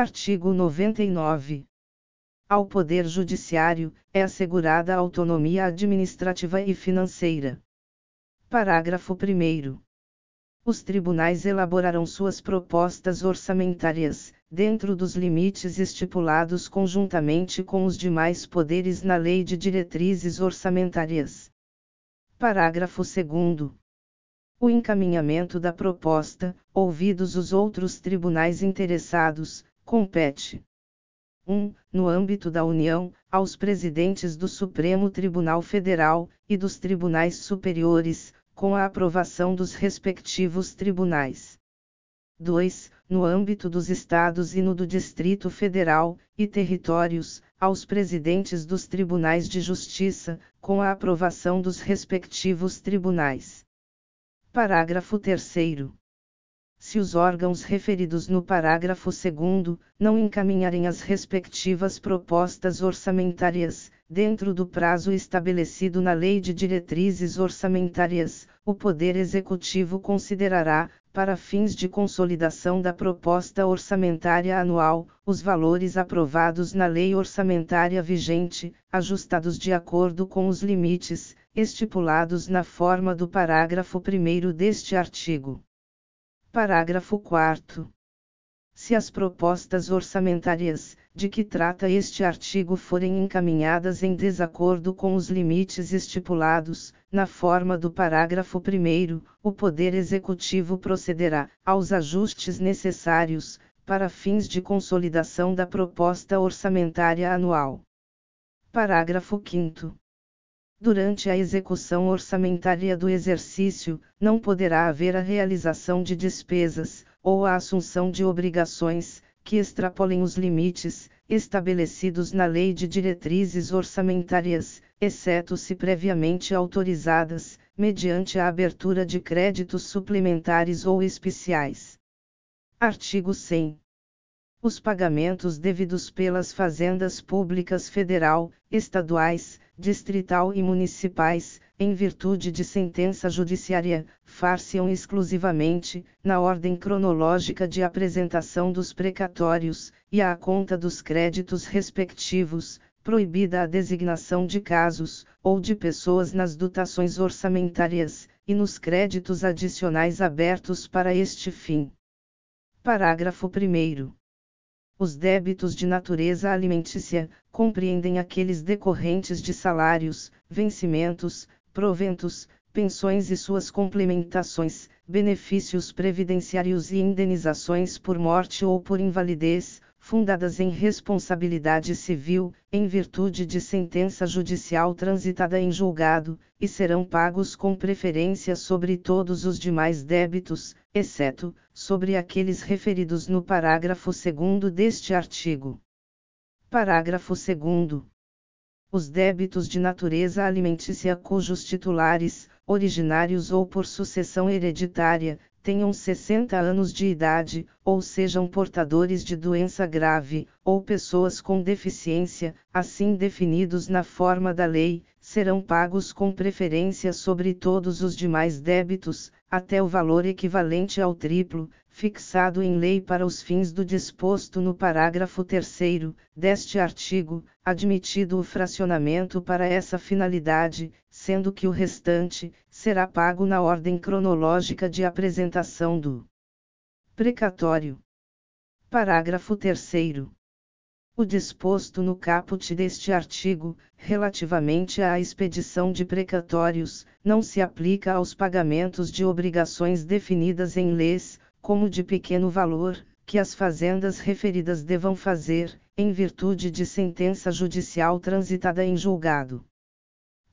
Artigo 99. Ao Poder Judiciário, é assegurada a autonomia administrativa e financeira. Parágrafo 1. Os tribunais elaborarão suas propostas orçamentárias, dentro dos limites estipulados conjuntamente com os demais poderes na Lei de Diretrizes Orçamentárias. Parágrafo 2. O encaminhamento da proposta, ouvidos os outros tribunais interessados, compete 1. No âmbito da União, aos presidentes do Supremo Tribunal Federal e dos tribunais superiores, com a aprovação dos respectivos tribunais. 2. No âmbito dos estados e no do Distrito Federal e territórios, aos presidentes dos tribunais de justiça, com a aprovação dos respectivos tribunais. Parágrafo 3 se os órgãos referidos no parágrafo 2 não encaminharem as respectivas propostas orçamentárias, dentro do prazo estabelecido na Lei de Diretrizes Orçamentárias, o Poder Executivo considerará, para fins de consolidação da proposta orçamentária anual, os valores aprovados na lei orçamentária vigente, ajustados de acordo com os limites, estipulados na forma do parágrafo 1 deste artigo. Parágrafo 4. Se as propostas orçamentárias, de que trata este artigo forem encaminhadas em desacordo com os limites estipulados, na forma do parágrafo 1, o Poder Executivo procederá aos ajustes necessários, para fins de consolidação da proposta orçamentária anual. Parágrafo 5. Durante a execução orçamentária do exercício, não poderá haver a realização de despesas, ou a assunção de obrigações, que extrapolem os limites, estabelecidos na Lei de Diretrizes Orçamentárias, exceto se previamente autorizadas, mediante a abertura de créditos suplementares ou especiais. Artigo 100. Os pagamentos devidos pelas fazendas públicas federal, estaduais, distrital e municipais, em virtude de sentença judiciária, far-se-ão exclusivamente, na ordem cronológica de apresentação dos precatórios, e à conta dos créditos respectivos, proibida a designação de casos, ou de pessoas nas dotações orçamentárias, e nos créditos adicionais abertos para este fim. Parágrafo 1. Os débitos de natureza alimentícia compreendem aqueles decorrentes de salários, vencimentos, proventos, pensões e suas complementações, benefícios previdenciários e indenizações por morte ou por invalidez, fundadas em responsabilidade civil, em virtude de sentença judicial transitada em julgado, e serão pagos com preferência sobre todos os demais débitos, exceto, sobre aqueles referidos no parágrafo 2 deste artigo. Parágrafo 2. Os débitos de natureza alimentícia cujos titulares, originários ou por sucessão hereditária, tenham 60 anos de idade, ou sejam portadores de doença grave, ou pessoas com deficiência, assim definidos na forma da lei, serão pagos com preferência sobre todos os demais débitos, até o valor equivalente ao triplo, fixado em lei para os fins do disposto no parágrafo 3 deste artigo, admitido o fracionamento para essa finalidade, sendo que o restante será pago na ordem cronológica de apresentação do precatório. Parágrafo 3 o disposto no caput deste artigo, relativamente à expedição de precatórios, não se aplica aos pagamentos de obrigações definidas em leis, como de pequeno valor, que as fazendas referidas devam fazer, em virtude de sentença judicial transitada em julgado.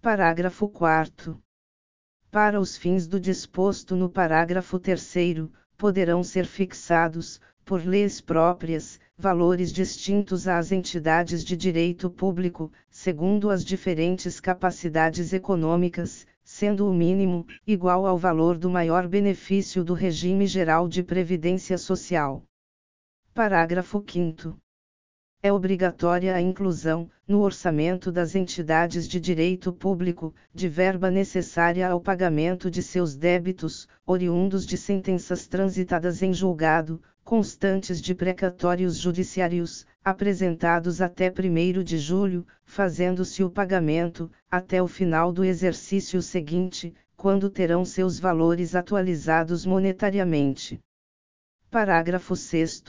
Parágrafo 4. Para os fins do disposto no parágrafo 3, poderão ser fixados, por leis próprias, valores distintos às entidades de direito público, segundo as diferentes capacidades econômicas, sendo o mínimo igual ao valor do maior benefício do regime geral de previdência social. Parágrafo 5 é obrigatória a inclusão, no orçamento das entidades de direito público, de verba necessária ao pagamento de seus débitos, oriundos de sentenças transitadas em julgado, constantes de precatórios judiciários, apresentados até 1 de julho, fazendo-se o pagamento, até o final do exercício seguinte, quando terão seus valores atualizados monetariamente. Parágrafo 6.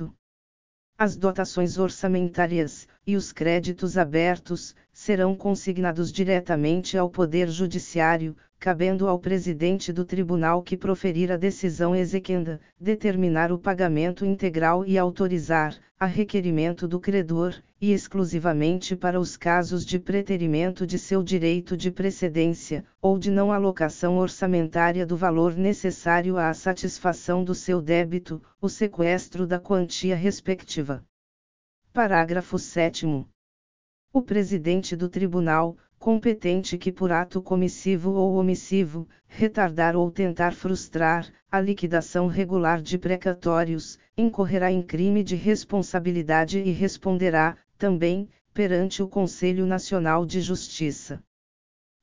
As dotações orçamentárias, e os créditos abertos, serão consignados diretamente ao Poder Judiciário, cabendo ao presidente do tribunal que proferir a decisão exequenda, determinar o pagamento integral e autorizar, a requerimento do credor, e exclusivamente para os casos de preterimento de seu direito de precedência, ou de não alocação orçamentária do valor necessário à satisfação do seu débito, o sequestro da quantia respectiva. Parágrafo 7. O presidente do tribunal, competente que por ato comissivo ou omissivo, retardar ou tentar frustrar a liquidação regular de precatórios, incorrerá em crime de responsabilidade e responderá, também, perante o Conselho Nacional de Justiça.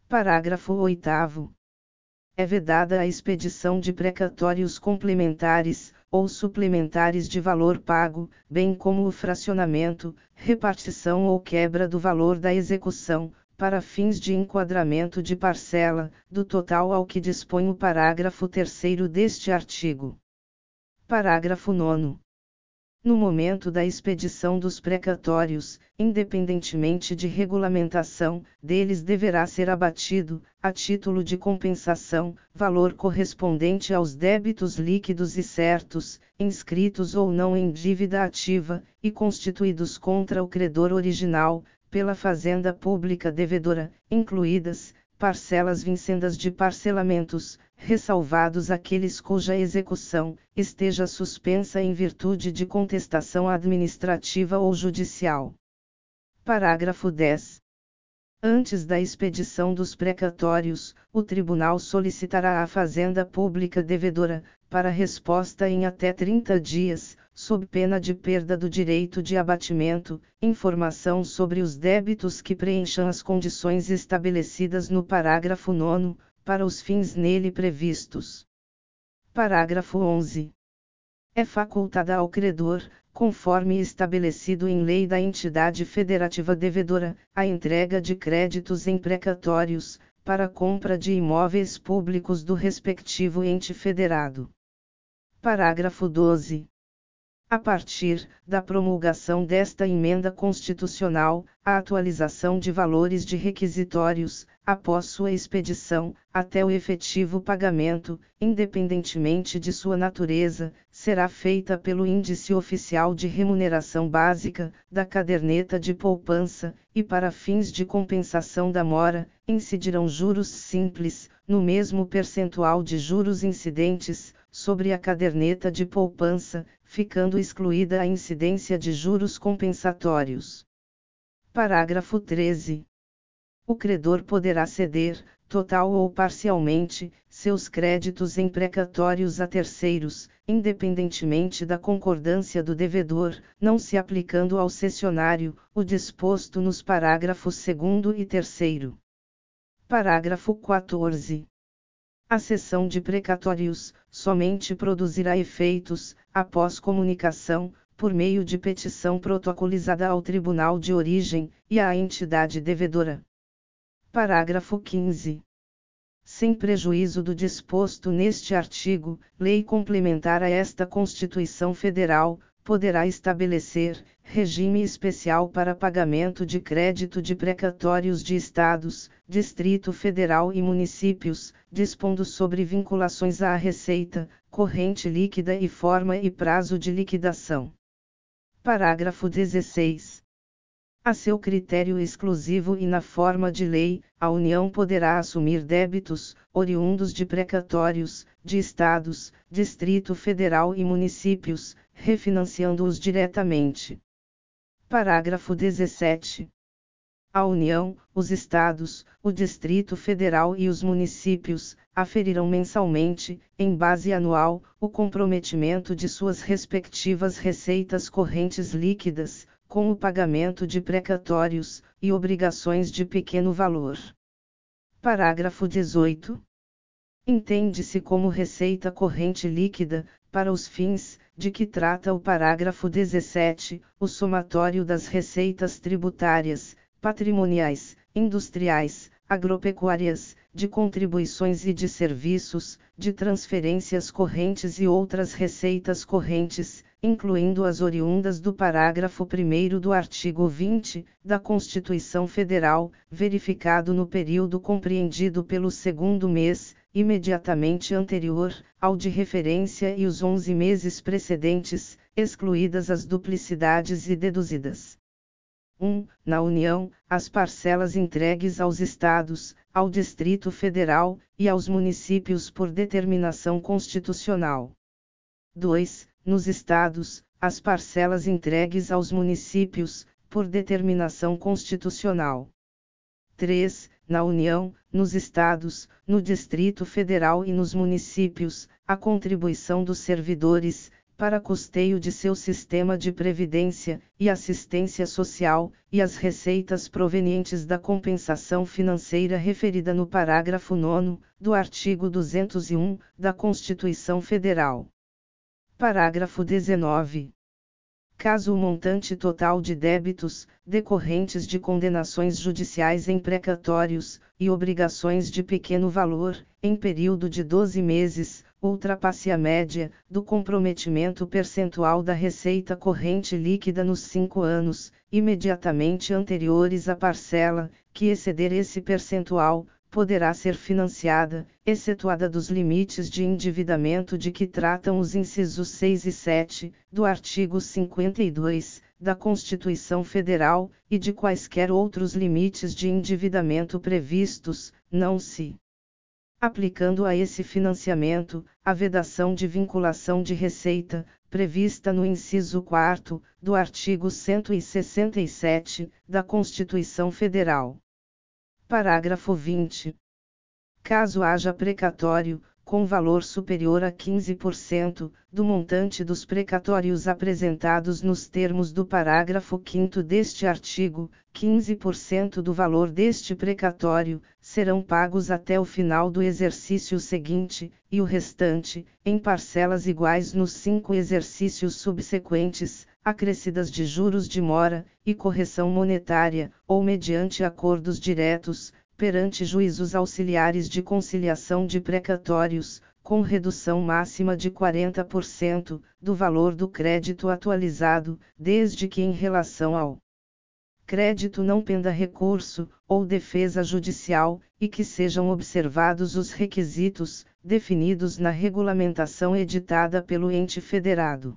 Parágrafo 8. É vedada a expedição de precatórios complementares, ou suplementares de valor pago, bem como o fracionamento, repartição ou quebra do valor da execução, para fins de enquadramento de parcela, do total ao que dispõe o parágrafo 3 deste artigo. Parágrafo 9. No momento da expedição dos precatórios, independentemente de regulamentação, deles deverá ser abatido, a título de compensação, valor correspondente aos débitos líquidos e certos, inscritos ou não em dívida ativa, e constituídos contra o credor original, pela Fazenda Pública Devedora, incluídas, parcelas vincendas de parcelamentos, ressalvados aqueles cuja execução esteja suspensa em virtude de contestação administrativa ou judicial. Parágrafo 10. Antes da expedição dos precatórios, o tribunal solicitará à Fazenda Pública devedora, para resposta em até 30 dias, sob pena de perda do direito de abatimento, informação sobre os débitos que preencham as condições estabelecidas no parágrafo 9, para os fins nele previstos. Parágrafo 11. É facultada ao credor, conforme estabelecido em lei da entidade federativa devedora, a entrega de créditos em precatórios, para compra de imóveis públicos do respectivo ente federado. Parágrafo 12. A partir da promulgação desta emenda constitucional, a atualização de valores de requisitórios, após sua expedição, até o efetivo pagamento, independentemente de sua natureza, será feita pelo Índice Oficial de Remuneração Básica, da caderneta de poupança, e para fins de compensação da mora, incidirão juros simples, no mesmo percentual de juros incidentes, sobre a caderneta de poupança, ficando excluída a incidência de juros compensatórios. Parágrafo 13. O credor poderá ceder, total ou parcialmente, seus créditos em precatórios a terceiros, independentemente da concordância do devedor, não se aplicando ao cessionário, o disposto nos parágrafos 2 e 3. Parágrafo 14. A cessão de precatórios somente produzirá efeitos, após comunicação, por meio de petição protocolizada ao tribunal de origem e à entidade devedora. Parágrafo 15. Sem prejuízo do disposto neste artigo, lei complementar a esta Constituição Federal, poderá estabelecer regime especial para pagamento de crédito de precatórios de estados, Distrito Federal e municípios, dispondo sobre vinculações à receita, corrente líquida e forma e prazo de liquidação. Parágrafo 16. A seu critério exclusivo e na forma de lei, a União poderá assumir débitos, oriundos de precatórios, de estados, Distrito Federal e municípios, refinanciando-os diretamente. Parágrafo 17. A União, os Estados, o Distrito Federal e os municípios aferirão mensalmente, em base anual, o comprometimento de suas respectivas receitas correntes líquidas, com o pagamento de precatórios e obrigações de pequeno valor. Parágrafo 18. Entende-se como receita corrente líquida, para os fins de que trata o parágrafo 17, o somatório das receitas tributárias, patrimoniais, industriais, agropecuárias, de contribuições e de serviços, de transferências correntes e outras receitas correntes, incluindo as oriundas do parágrafo 1 do artigo 20 da Constituição Federal, verificado no período compreendido pelo segundo mês, imediatamente anterior ao de referência e os 11 meses precedentes, excluídas as duplicidades e deduzidas. 1. Na União, as parcelas entregues aos Estados, ao Distrito Federal e aos municípios por determinação constitucional. 2 nos estados, as parcelas entregues aos municípios, por determinação constitucional. 3. Na União, nos estados, no Distrito Federal e nos municípios, a contribuição dos servidores, para custeio de seu sistema de previdência e assistência social, e as receitas provenientes da compensação financeira referida no parágrafo 9 do artigo 201 da Constituição Federal. Parágrafo 19. Caso o montante total de débitos, decorrentes de condenações judiciais em precatórios, e obrigações de pequeno valor, em período de 12 meses, ultrapasse a média, do comprometimento percentual da receita corrente líquida nos cinco anos, imediatamente anteriores à parcela, que exceder esse percentual, poderá ser financiada, excetuada dos limites de endividamento de que tratam os incisos 6 e 7, do artigo 52, da Constituição Federal, e de quaisquer outros limites de endividamento previstos, não se aplicando a esse financiamento, a vedação de vinculação de receita, prevista no inciso 4 do artigo 167 da Constituição Federal. Parágrafo 20. Caso haja precatório, com valor superior a 15% do montante dos precatórios apresentados nos termos do parágrafo 5 deste artigo, 15% do valor deste precatório serão pagos até o final do exercício seguinte, e o restante, em parcelas iguais nos cinco exercícios subsequentes, acrescidas de juros de mora, e correção monetária, ou mediante acordos diretos, perante juízos auxiliares de conciliação de precatórios, com redução máxima de 40% do valor do crédito atualizado, desde que em relação ao crédito não penda recurso, ou defesa judicial, e que sejam observados os requisitos, definidos na regulamentação editada pelo ente federado.